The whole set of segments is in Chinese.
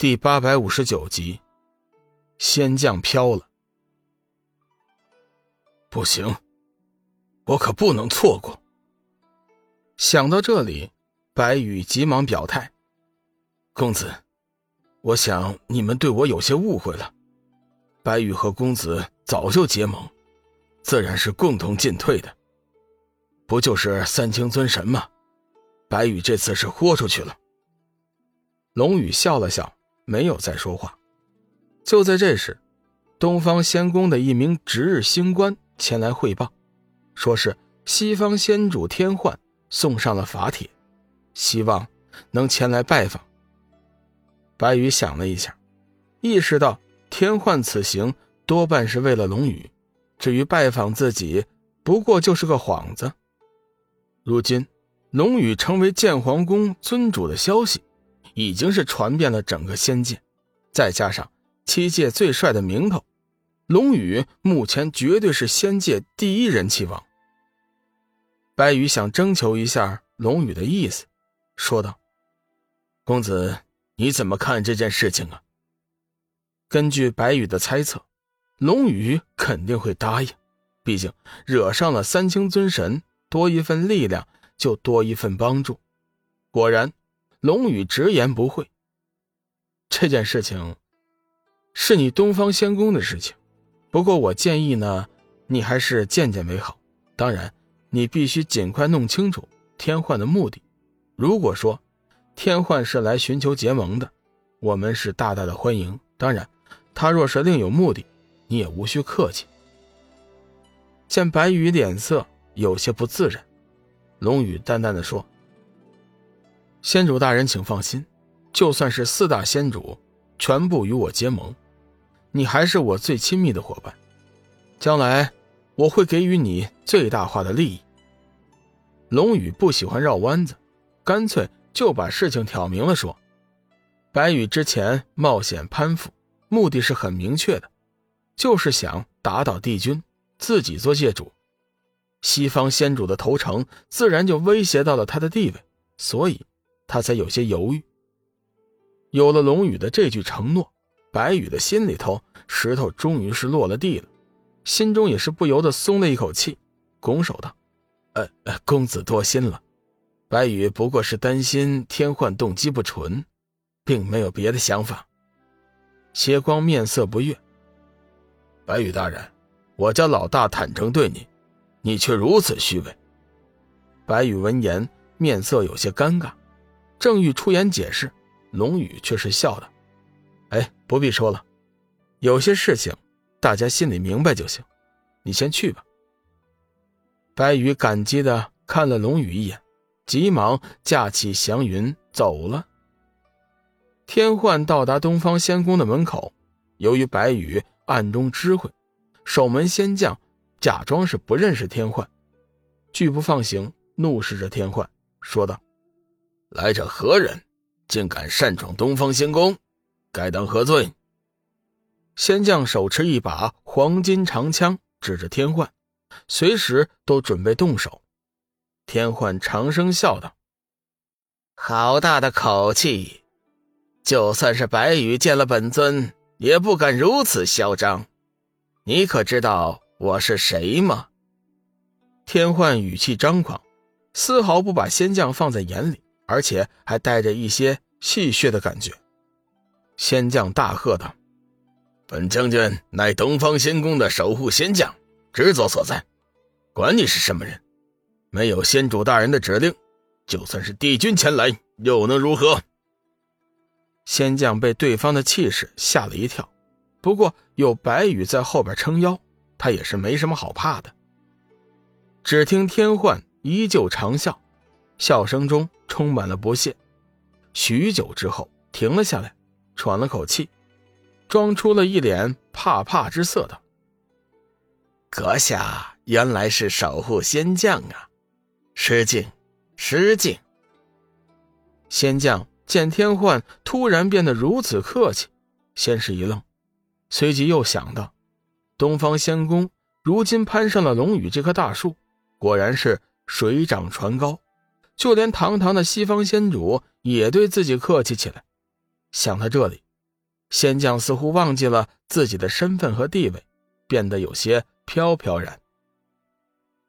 第八百五十九集，仙将飘了。不行，我可不能错过。想到这里，白羽急忙表态：“公子，我想你们对我有些误会了。白羽和公子早就结盟，自然是共同进退的。不就是三清尊神吗？白羽这次是豁出去了。”龙宇笑了笑。没有再说话。就在这时，东方仙宫的一名值日星官前来汇报，说是西方仙主天幻送上了法帖，希望能前来拜访。白羽想了一下，意识到天幻此行多半是为了龙宇，至于拜访自己，不过就是个幌子。如今，龙宇成为剑皇宫尊主的消息。已经是传遍了整个仙界，再加上七界最帅的名头，龙宇目前绝对是仙界第一人气王。白羽想征求一下龙宇的意思，说道：“公子，你怎么看这件事情啊？”根据白羽的猜测，龙宇肯定会答应，毕竟惹上了三清尊神，多一份力量就多一份帮助。果然。龙宇直言不讳。这件事情是你东方仙宫的事情，不过我建议呢，你还是见见为好。当然，你必须尽快弄清楚天幻的目的。如果说天幻是来寻求结盟的，我们是大大的欢迎。当然，他若是另有目的，你也无需客气。见白羽脸色有些不自然，龙宇淡淡的说。仙主大人，请放心，就算是四大仙主全部与我结盟，你还是我最亲密的伙伴。将来我会给予你最大化的利益。龙宇不喜欢绕弯子，干脆就把事情挑明了说。白羽之前冒险攀附，目的是很明确的，就是想打倒帝君，自己做界主。西方先主的投诚，自然就威胁到了他的地位，所以。他才有些犹豫。有了龙宇的这句承诺，白羽的心里头石头终于是落了地了，心中也是不由得松了一口气，拱手道：“呃呃，公子多心了。白羽不过是担心天幻动机不纯，并没有别的想法。”邪光面色不悦：“白羽大人，我家老大坦诚对你，你却如此虚伪。”白羽闻言，面色有些尴尬。正欲出言解释，龙宇却是笑道：“哎，不必说了，有些事情大家心里明白就行。你先去吧。”白羽感激的看了龙宇一眼，急忙驾起祥云走了。天幻到达东方仙宫的门口，由于白羽暗中知会，守门仙将假装是不认识天幻，拒不放行，怒视着天幻，说道。来者何人？竟敢擅闯东方仙宫，该当何罪？仙将手持一把黄金长枪，指着天幻，随时都准备动手。天幻长声笑道：“好大的口气！就算是白羽见了本尊，也不敢如此嚣张。你可知道我是谁吗？”天幻语气张狂，丝毫不把仙将放在眼里。而且还带着一些戏谑的感觉。仙将大喝道：“本将军乃东方仙宫的守护仙将，职责所在。管你是什么人，没有仙主大人的指令，就算是帝君前来，又能如何？”仙将被对方的气势吓了一跳，不过有白羽在后边撑腰，他也是没什么好怕的。只听天幻依旧长啸。笑声中充满了不屑，许久之后停了下来，喘了口气，装出了一脸怕怕之色道：“阁下原来是守护仙将啊，失敬，失敬。”仙将见天幻突然变得如此客气，先是一愣，随即又想到，东方仙宫如今攀上了龙宇这棵大树，果然是水涨船高。就连堂堂的西方仙主也对自己客气起来。想到这里，仙将似乎忘记了自己的身份和地位，变得有些飘飘然。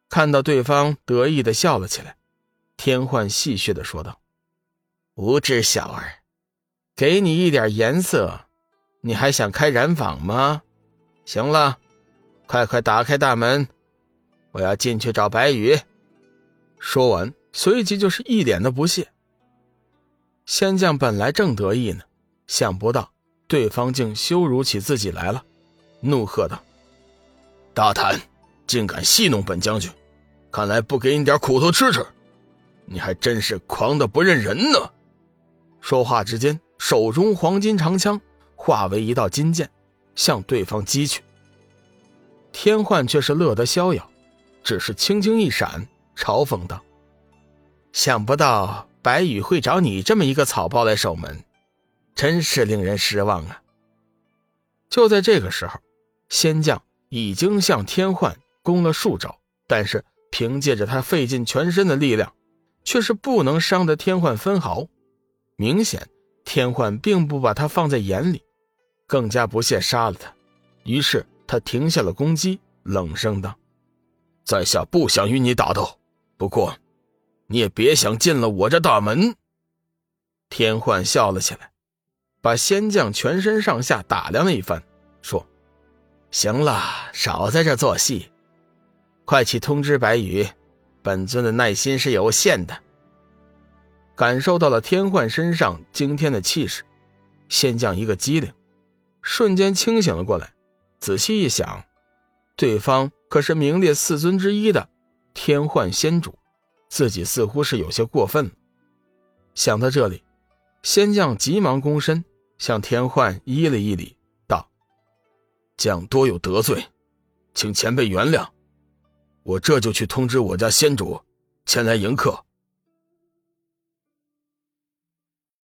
看到对方得意的笑了起来，天幻戏谑的说道：“无知小儿，给你一点颜色，你还想开染坊吗？行了，快快打开大门，我要进去找白羽。”说完，随即就是一脸的不屑。仙将本来正得意呢，想不到对方竟羞辱起自己来了，怒喝道：“大胆，竟敢戏弄本将军！看来不给你点苦头吃吃，你还真是狂的不认人呢！”说话之间，手中黄金长枪化为一道金剑，向对方击去。天幻却是乐得逍遥，只是轻轻一闪，嘲讽道：“想不到。”白羽会找你这么一个草包来守门，真是令人失望啊！就在这个时候，仙将已经向天幻攻了数招，但是凭借着他费尽全身的力量，却是不能伤得天幻分毫。明显，天幻并不把他放在眼里，更加不屑杀了他。于是他停下了攻击，冷声道：“在下不想与你打斗，不过……”你也别想进了我这大门。天幻笑了起来，把仙将全身上下打量了一番，说：“行了，少在这做戏，快去通知白羽，本尊的耐心是有限的。”感受到了天幻身上惊天的气势，仙将一个机灵，瞬间清醒了过来。仔细一想，对方可是名列四尊之一的天幻仙主。自己似乎是有些过分了。想到这里，仙将急忙躬身向天幻依了一礼，道：“将多有得罪，请前辈原谅。我这就去通知我家仙主，前来迎客。”